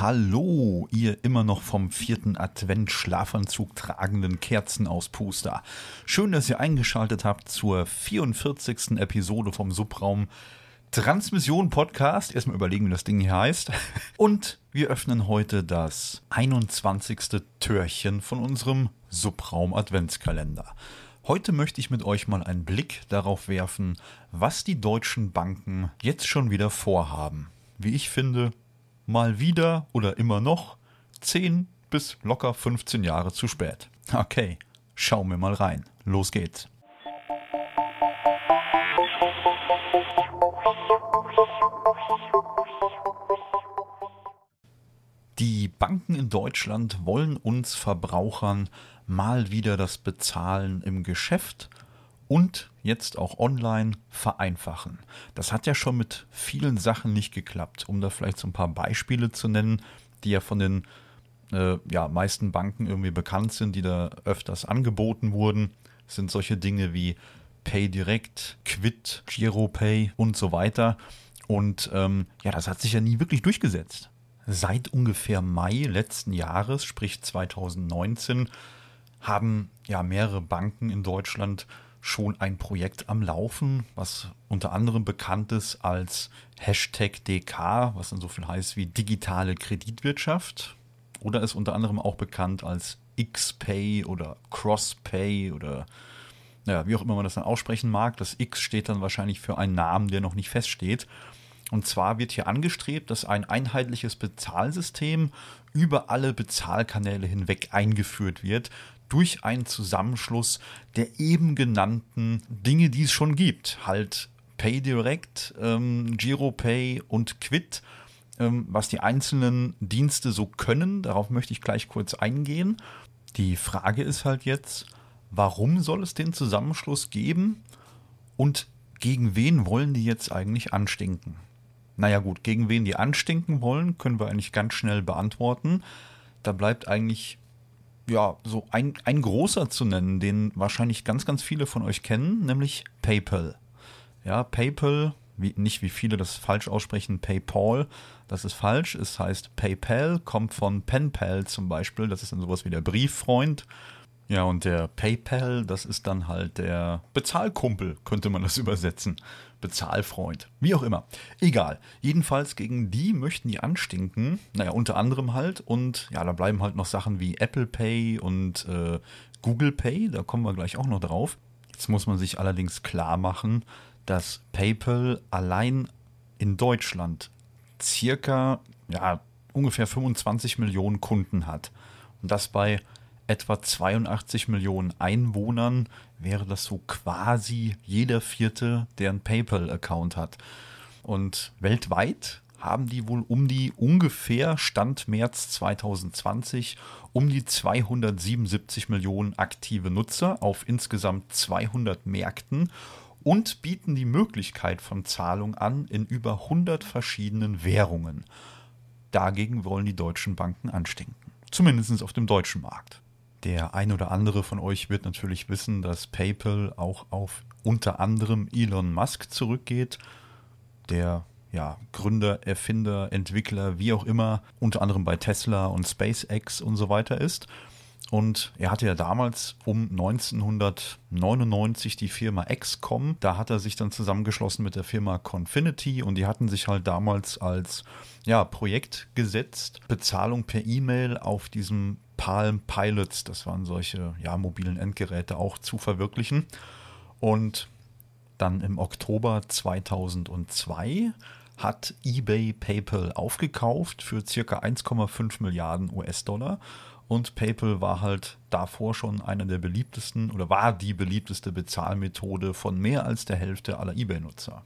Hallo, ihr immer noch vom vierten Advent Schlafanzug tragenden Kerzenauspuster. Schön, dass ihr eingeschaltet habt zur 44. Episode vom Subraum Transmission Podcast. Erstmal überlegen, wie das Ding hier heißt. Und wir öffnen heute das 21. Türchen von unserem Subraum Adventskalender. Heute möchte ich mit euch mal einen Blick darauf werfen, was die deutschen Banken jetzt schon wieder vorhaben. Wie ich finde, mal wieder oder immer noch 10 bis locker 15 Jahre zu spät. Okay, schauen wir mal rein. Los geht's. Die Banken in Deutschland wollen uns Verbrauchern mal wieder das Bezahlen im Geschäft und jetzt auch online vereinfachen. Das hat ja schon mit vielen Sachen nicht geklappt. Um da vielleicht so ein paar Beispiele zu nennen, die ja von den äh, ja, meisten Banken irgendwie bekannt sind, die da öfters angeboten wurden, sind solche Dinge wie PayDirect, Quid, GiroPay und so weiter. Und ähm, ja, das hat sich ja nie wirklich durchgesetzt. Seit ungefähr Mai letzten Jahres, sprich 2019, haben ja mehrere Banken in Deutschland schon ein Projekt am Laufen, was unter anderem bekannt ist als Hashtag DK, was dann so viel heißt wie digitale Kreditwirtschaft. Oder ist unter anderem auch bekannt als XPay oder CrossPay oder naja, wie auch immer man das dann aussprechen mag. Das X steht dann wahrscheinlich für einen Namen, der noch nicht feststeht. Und zwar wird hier angestrebt, dass ein einheitliches Bezahlsystem über alle Bezahlkanäle hinweg eingeführt wird, durch einen Zusammenschluss der eben genannten Dinge, die es schon gibt. Halt PayDirect, ähm, GiroPay und Quid, ähm, was die einzelnen Dienste so können. Darauf möchte ich gleich kurz eingehen. Die Frage ist halt jetzt, warum soll es den Zusammenschluss geben und gegen wen wollen die jetzt eigentlich anstinken? Naja gut, gegen wen die anstinken wollen, können wir eigentlich ganz schnell beantworten. Da bleibt eigentlich ja, so ein, ein großer zu nennen, den wahrscheinlich ganz, ganz viele von euch kennen, nämlich PayPal. Ja, PayPal, wie, nicht wie viele das falsch aussprechen, PayPal, das ist falsch. Es heißt PayPal, kommt von PenPal zum Beispiel, das ist dann sowas wie der Brieffreund. Ja, und der PayPal, das ist dann halt der Bezahlkumpel, könnte man das übersetzen. Bezahlfreund, wie auch immer. Egal. Jedenfalls gegen die möchten die anstinken. Naja, unter anderem halt. Und ja, da bleiben halt noch Sachen wie Apple Pay und äh, Google Pay. Da kommen wir gleich auch noch drauf. Jetzt muss man sich allerdings klar machen, dass PayPal allein in Deutschland circa, ja, ungefähr 25 Millionen Kunden hat. Und das bei etwa 82 Millionen Einwohnern wäre das so quasi jeder vierte, der einen PayPal-Account hat. Und weltweit haben die wohl um die ungefähr Stand März 2020 um die 277 Millionen aktive Nutzer auf insgesamt 200 Märkten und bieten die Möglichkeit von Zahlung an in über 100 verschiedenen Währungen. Dagegen wollen die deutschen Banken anstinken. Zumindest auf dem deutschen Markt. Der ein oder andere von euch wird natürlich wissen, dass PayPal auch auf unter anderem Elon Musk zurückgeht, der ja, Gründer, Erfinder, Entwickler, wie auch immer, unter anderem bei Tesla und SpaceX und so weiter ist. Und er hatte ja damals um 1999 die Firma XCOM. Da hat er sich dann zusammengeschlossen mit der Firma Confinity und die hatten sich halt damals als ja, Projekt gesetzt, Bezahlung per E-Mail auf diesem Palm Pilots, das waren solche ja, mobilen Endgeräte, auch zu verwirklichen. Und dann im Oktober 2002 hat eBay PayPal aufgekauft für circa 1,5 Milliarden US-Dollar. Und PayPal war halt davor schon einer der beliebtesten oder war die beliebteste Bezahlmethode von mehr als der Hälfte aller eBay-Nutzer.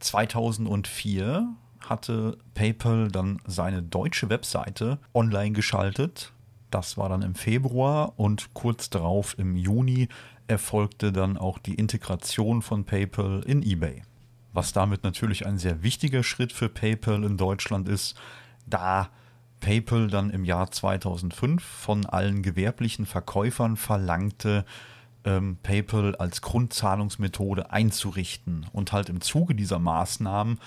2004 hatte PayPal dann seine deutsche Webseite online geschaltet das war dann im Februar und kurz darauf im Juni erfolgte dann auch die Integration von PayPal in eBay. Was damit natürlich ein sehr wichtiger Schritt für PayPal in Deutschland ist, da PayPal dann im Jahr 2005 von allen gewerblichen Verkäufern verlangte, ähm, PayPal als Grundzahlungsmethode einzurichten und halt im Zuge dieser Maßnahmen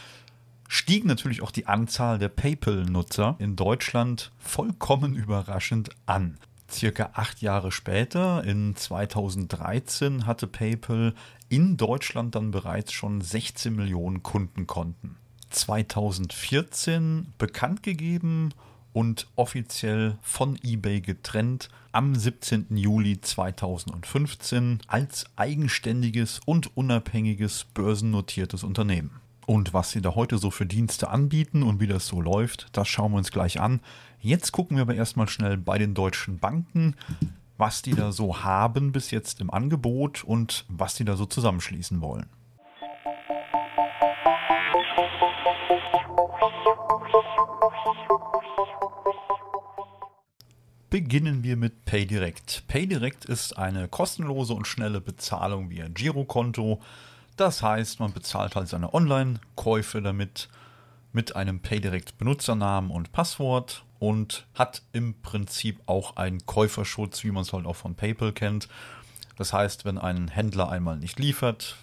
stieg natürlich auch die Anzahl der PayPal-Nutzer in Deutschland vollkommen überraschend an. Circa acht Jahre später, in 2013, hatte PayPal in Deutschland dann bereits schon 16 Millionen Kundenkonten. 2014 bekannt gegeben und offiziell von eBay getrennt am 17. Juli 2015 als eigenständiges und unabhängiges börsennotiertes Unternehmen. Und was sie da heute so für Dienste anbieten und wie das so läuft, das schauen wir uns gleich an. Jetzt gucken wir aber erstmal schnell bei den deutschen Banken, was die da so haben bis jetzt im Angebot und was die da so zusammenschließen wollen. Beginnen wir mit PayDirect. PayDirect ist eine kostenlose und schnelle Bezahlung via Girokonto. Das heißt, man bezahlt halt seine Online-Käufe damit mit einem PayDirect-Benutzernamen und Passwort und hat im Prinzip auch einen Käuferschutz, wie man es halt auch von PayPal kennt. Das heißt, wenn ein Händler einmal nicht liefert,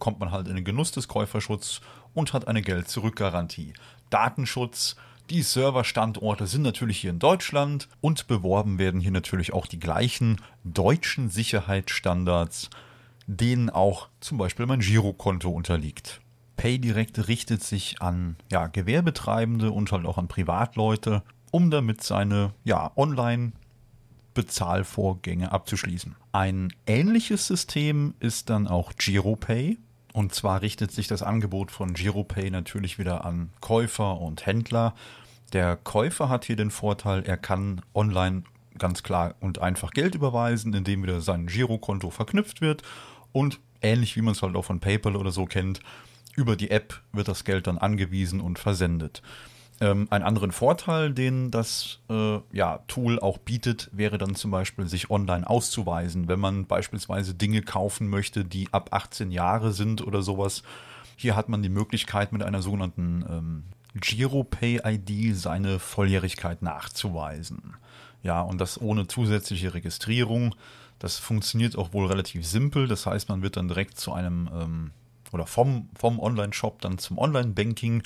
kommt man halt in den Genuss des Käuferschutzes und hat eine Geld-Zurück-Garantie. Datenschutz, die Serverstandorte sind natürlich hier in Deutschland und beworben werden hier natürlich auch die gleichen deutschen Sicherheitsstandards denen auch zum Beispiel mein Girokonto unterliegt. PayDirect richtet sich an ja, Gewerbetreibende und halt auch an Privatleute, um damit seine ja, Online- Bezahlvorgänge abzuschließen. Ein ähnliches System ist dann auch GiroPay. Und zwar richtet sich das Angebot von GiroPay natürlich wieder an Käufer und Händler. Der Käufer hat hier den Vorteil, er kann online ganz klar und einfach Geld überweisen, indem wieder sein Girokonto verknüpft wird und ähnlich wie man es halt auch von PayPal oder so kennt, über die App wird das Geld dann angewiesen und versendet. Ähm, einen anderen Vorteil, den das äh, ja, Tool auch bietet, wäre dann zum Beispiel, sich online auszuweisen, wenn man beispielsweise Dinge kaufen möchte, die ab 18 Jahre sind oder sowas. Hier hat man die Möglichkeit, mit einer sogenannten ähm, GiroPay-ID seine Volljährigkeit nachzuweisen. Ja, und das ohne zusätzliche Registrierung. Das funktioniert auch wohl relativ simpel. Das heißt, man wird dann direkt zu einem ähm, oder vom, vom Online-Shop dann zum Online-Banking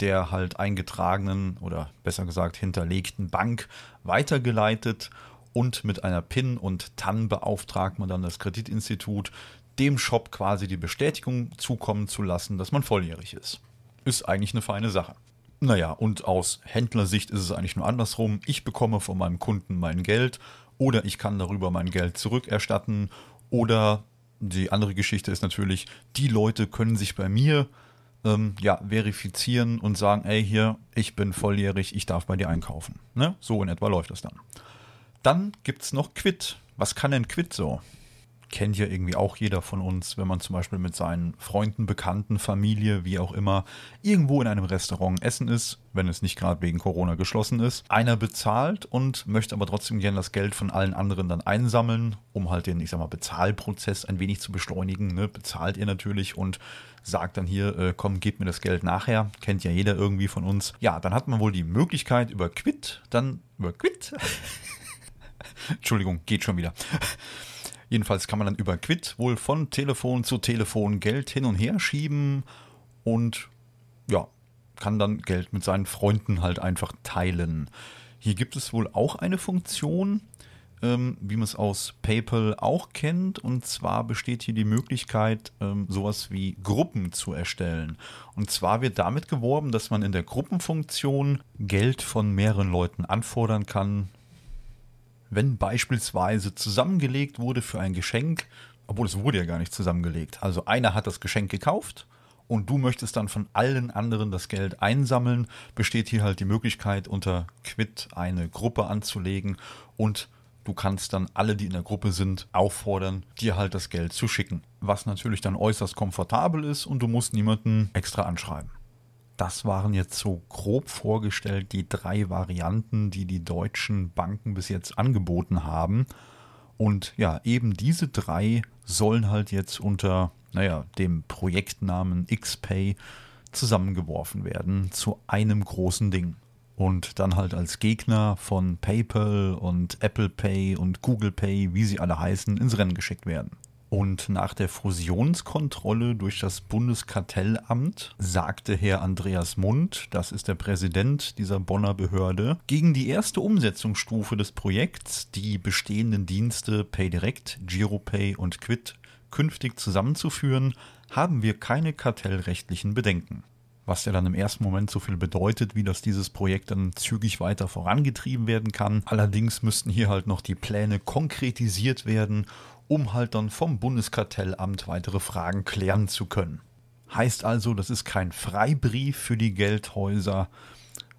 der halt eingetragenen oder besser gesagt hinterlegten Bank weitergeleitet und mit einer PIN und TAN beauftragt man dann das Kreditinstitut, dem Shop quasi die Bestätigung zukommen zu lassen, dass man volljährig ist. Ist eigentlich eine feine Sache. Naja, und aus Händlersicht ist es eigentlich nur andersrum. Ich bekomme von meinem Kunden mein Geld oder ich kann darüber mein Geld zurückerstatten oder die andere Geschichte ist natürlich, die Leute können sich bei mir ähm, ja, verifizieren und sagen, ey hier, ich bin volljährig, ich darf bei dir einkaufen. Ne? So in etwa läuft das dann. Dann gibt es noch Quid. Was kann denn Quid so? Kennt ja irgendwie auch jeder von uns, wenn man zum Beispiel mit seinen Freunden, Bekannten, Familie, wie auch immer, irgendwo in einem Restaurant essen ist, wenn es nicht gerade wegen Corona geschlossen ist. Einer bezahlt und möchte aber trotzdem gerne das Geld von allen anderen dann einsammeln, um halt den, ich sag mal, Bezahlprozess ein wenig zu beschleunigen. Ne? Bezahlt ihr natürlich und sagt dann hier, äh, komm, gebt mir das Geld nachher. Kennt ja jeder irgendwie von uns. Ja, dann hat man wohl die Möglichkeit über Quid, dann über Quid. Entschuldigung, geht schon wieder Jedenfalls kann man dann über Quid wohl von Telefon zu Telefon Geld hin und her schieben und ja, kann dann Geld mit seinen Freunden halt einfach teilen. Hier gibt es wohl auch eine Funktion, ähm, wie man es aus PayPal auch kennt. Und zwar besteht hier die Möglichkeit, ähm, sowas wie Gruppen zu erstellen. Und zwar wird damit geworben, dass man in der Gruppenfunktion Geld von mehreren Leuten anfordern kann, wenn beispielsweise zusammengelegt wurde für ein Geschenk, obwohl es wurde ja gar nicht zusammengelegt. Also einer hat das Geschenk gekauft und du möchtest dann von allen anderen das Geld einsammeln, besteht hier halt die Möglichkeit, unter Quid eine Gruppe anzulegen und du kannst dann alle, die in der Gruppe sind, auffordern, dir halt das Geld zu schicken. Was natürlich dann äußerst komfortabel ist und du musst niemanden extra anschreiben. Das waren jetzt so grob vorgestellt die drei Varianten, die die deutschen Banken bis jetzt angeboten haben. Und ja, eben diese drei sollen halt jetzt unter, naja, dem Projektnamen XPay zusammengeworfen werden zu einem großen Ding. Und dann halt als Gegner von PayPal und Apple Pay und Google Pay, wie sie alle heißen, ins Rennen geschickt werden. Und nach der Fusionskontrolle durch das Bundeskartellamt sagte Herr Andreas Mund, das ist der Präsident dieser Bonner Behörde, gegen die erste Umsetzungsstufe des Projekts, die bestehenden Dienste PayDirect, GiroPay und Quid künftig zusammenzuführen, haben wir keine kartellrechtlichen Bedenken was ja dann im ersten Moment so viel bedeutet, wie dass dieses Projekt dann zügig weiter vorangetrieben werden kann. Allerdings müssten hier halt noch die Pläne konkretisiert werden, um halt dann vom Bundeskartellamt weitere Fragen klären zu können. Heißt also, das ist kein Freibrief für die Geldhäuser,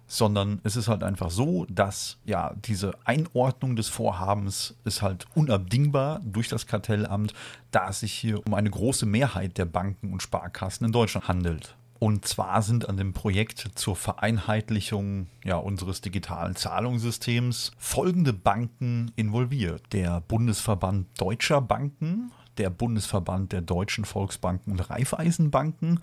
sondern es ist halt einfach so, dass ja diese Einordnung des Vorhabens ist halt unabdingbar durch das Kartellamt, da es sich hier um eine große Mehrheit der Banken und Sparkassen in Deutschland handelt. Und zwar sind an dem Projekt zur Vereinheitlichung ja, unseres digitalen Zahlungssystems folgende Banken involviert. Der Bundesverband Deutscher Banken, der Bundesverband der Deutschen Volksbanken und Raiffeisenbanken,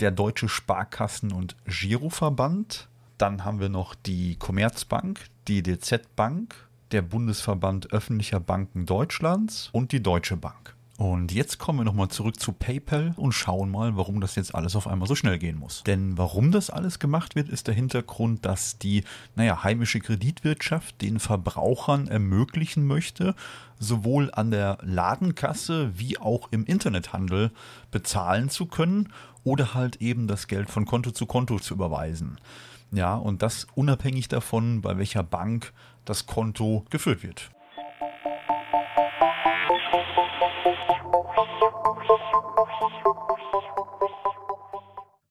der Deutsche Sparkassen- und Giroverband. Dann haben wir noch die Commerzbank, die DZ Bank, der Bundesverband öffentlicher Banken Deutschlands und die Deutsche Bank. Und jetzt kommen wir nochmal zurück zu PayPal und schauen mal, warum das jetzt alles auf einmal so schnell gehen muss. Denn warum das alles gemacht wird, ist der Hintergrund, dass die, naja, heimische Kreditwirtschaft den Verbrauchern ermöglichen möchte, sowohl an der Ladenkasse wie auch im Internethandel bezahlen zu können oder halt eben das Geld von Konto zu Konto zu überweisen. Ja, und das unabhängig davon, bei welcher Bank das Konto geführt wird.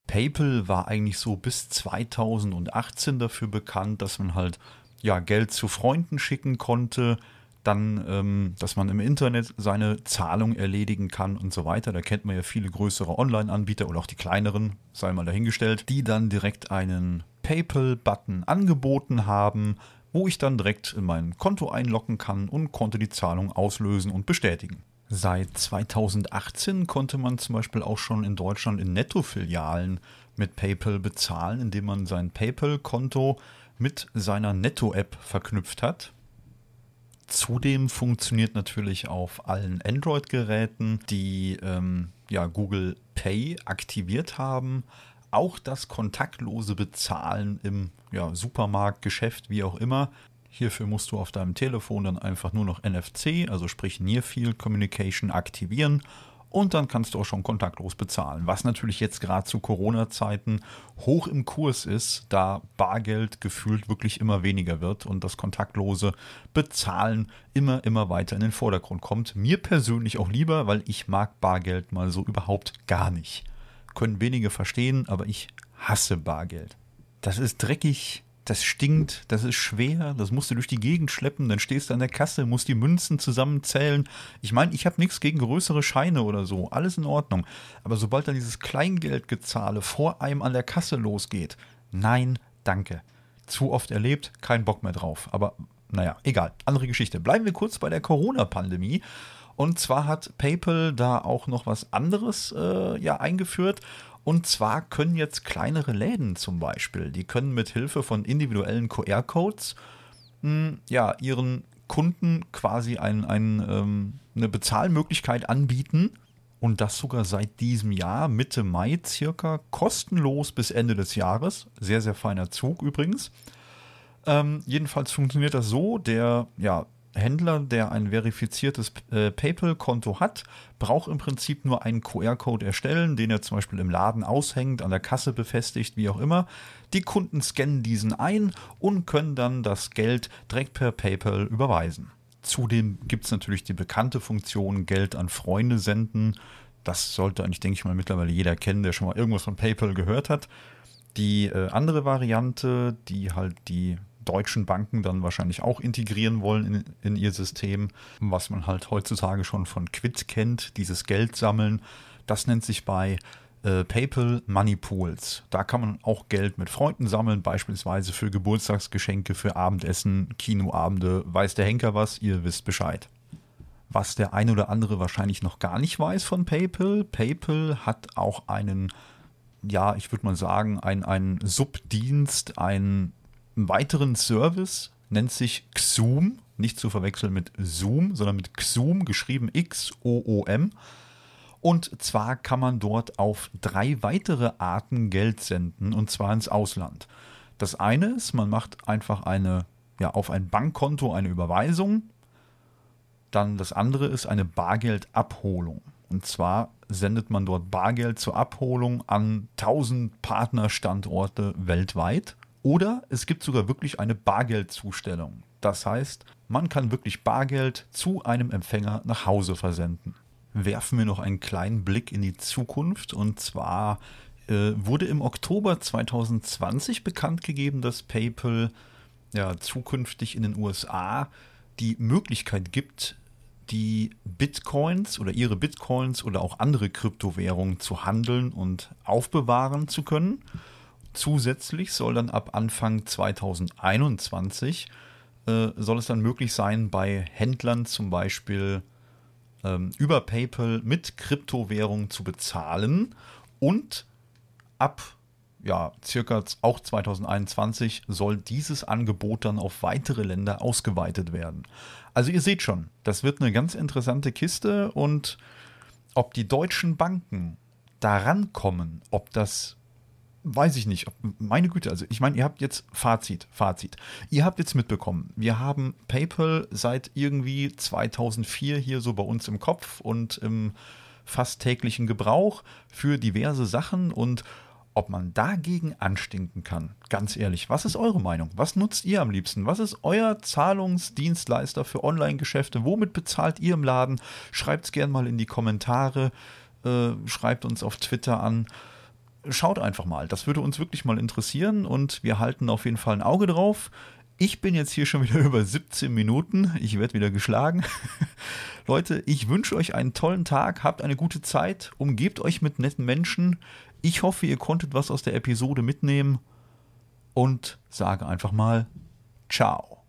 PayPal war eigentlich so bis 2018 dafür bekannt, dass man halt ja Geld zu Freunden schicken konnte, dann, ähm, dass man im Internet seine Zahlung erledigen kann und so weiter. Da kennt man ja viele größere Online-Anbieter oder auch die kleineren, sei mal dahingestellt, die dann direkt einen PayPal-Button angeboten haben, wo ich dann direkt in mein Konto einloggen kann und konnte die Zahlung auslösen und bestätigen. Seit 2018 konnte man zum Beispiel auch schon in Deutschland in Netto-Filialen mit PayPal bezahlen, indem man sein PayPal-Konto mit seiner Netto-App verknüpft hat. Zudem funktioniert natürlich auf allen Android-Geräten, die ähm, ja, Google Pay aktiviert haben, auch das kontaktlose Bezahlen im ja, Supermarkt, Geschäft, wie auch immer, Hierfür musst du auf deinem Telefon dann einfach nur noch NFC, also sprich Near Field Communication, aktivieren und dann kannst du auch schon kontaktlos bezahlen. Was natürlich jetzt gerade zu Corona-Zeiten hoch im Kurs ist, da Bargeld gefühlt wirklich immer weniger wird und das kontaktlose Bezahlen immer, immer weiter in den Vordergrund kommt. Mir persönlich auch lieber, weil ich mag Bargeld mal so überhaupt gar nicht. Können wenige verstehen, aber ich hasse Bargeld. Das ist dreckig, das stinkt, das ist schwer, das musst du durch die Gegend schleppen, dann stehst du an der Kasse, musst die Münzen zusammenzählen. Ich meine, ich habe nichts gegen größere Scheine oder so, alles in Ordnung. Aber sobald dann dieses Kleingeldgezahle vor einem an der Kasse losgeht, nein, danke. Zu oft erlebt, kein Bock mehr drauf. Aber naja, egal, andere Geschichte. Bleiben wir kurz bei der Corona-Pandemie. Und zwar hat PayPal da auch noch was anderes äh, ja eingeführt. Und zwar können jetzt kleinere Läden zum Beispiel, die können mit Hilfe von individuellen QR-Codes hm, ja, ihren Kunden quasi ein, ein, ähm, eine Bezahlmöglichkeit anbieten. Und das sogar seit diesem Jahr, Mitte Mai circa, kostenlos bis Ende des Jahres. Sehr, sehr feiner Zug übrigens. Ähm, jedenfalls funktioniert das so, der ja, Händler, der ein verifiziertes äh, PayPal-Konto hat, braucht im Prinzip nur einen QR-Code erstellen, den er zum Beispiel im Laden aushängt, an der Kasse befestigt, wie auch immer. Die Kunden scannen diesen ein und können dann das Geld direkt per PayPal überweisen. Zudem gibt es natürlich die bekannte Funktion Geld an Freunde senden. Das sollte eigentlich, denke ich mal, mittlerweile jeder kennen, der schon mal irgendwas von PayPal gehört hat. Die äh, andere Variante, die halt die deutschen Banken dann wahrscheinlich auch integrieren wollen in, in ihr System, was man halt heutzutage schon von Quid kennt, dieses Geld sammeln. Das nennt sich bei äh, PayPal Money Pools. Da kann man auch Geld mit Freunden sammeln, beispielsweise für Geburtstagsgeschenke, für Abendessen, Kinoabende, weiß der Henker was, ihr wisst Bescheid. Was der ein oder andere wahrscheinlich noch gar nicht weiß von PayPal, PayPal hat auch einen, ja, ich würde mal sagen, einen, einen Subdienst, einen einen weiteren Service, nennt sich Xoom. nicht zu verwechseln mit Zoom, sondern mit Xoom, geschrieben X-O-O-M. Und zwar kann man dort auf drei weitere Arten Geld senden, und zwar ins Ausland. Das eine ist, man macht einfach eine, ja, auf ein Bankkonto eine Überweisung. Dann das andere ist eine Bargeldabholung. Und zwar sendet man dort Bargeld zur Abholung an 1000 Partnerstandorte weltweit. Oder es gibt sogar wirklich eine Bargeldzustellung. Das heißt, man kann wirklich Bargeld zu einem Empfänger nach Hause versenden werfen wir noch einen kleinen Blick in die Zukunft. Und zwar äh, wurde im Oktober 2020 bekannt gegeben, dass PayPal ja zukünftig in den USA die Möglichkeit gibt, die Bitcoins oder ihre Bitcoins oder auch andere Kryptowährungen zu handeln und aufbewahren zu können. Zusätzlich soll dann ab Anfang 2021 äh, soll es dann möglich sein, bei Händlern zum Beispiel ähm, über PayPal mit Kryptowährungen zu bezahlen und ab ja, circa auch 2021 soll dieses Angebot dann auf weitere Länder ausgeweitet werden. Also ihr seht schon, das wird eine ganz interessante Kiste und ob die deutschen Banken daran kommen, ob das weiß ich nicht. Meine Güte, also ich meine, ihr habt jetzt Fazit, Fazit. Ihr habt jetzt mitbekommen, wir haben PayPal seit irgendwie 2004 hier so bei uns im Kopf und im fast täglichen Gebrauch für diverse Sachen und ob man dagegen anstinken kann. Ganz ehrlich, was ist eure Meinung? Was nutzt ihr am liebsten? Was ist euer Zahlungsdienstleister für Online-Geschäfte? Womit bezahlt ihr im Laden? Schreibt es gerne mal in die Kommentare. Äh, schreibt uns auf Twitter an schaut einfach mal. Das würde uns wirklich mal interessieren und wir halten auf jeden Fall ein Auge drauf. Ich bin jetzt hier schon wieder über 17 Minuten. Ich werde wieder geschlagen. Leute, ich wünsche euch einen tollen Tag, habt eine gute Zeit, umgebt euch mit netten Menschen. Ich hoffe, ihr konntet was aus der Episode mitnehmen und sage einfach mal Ciao.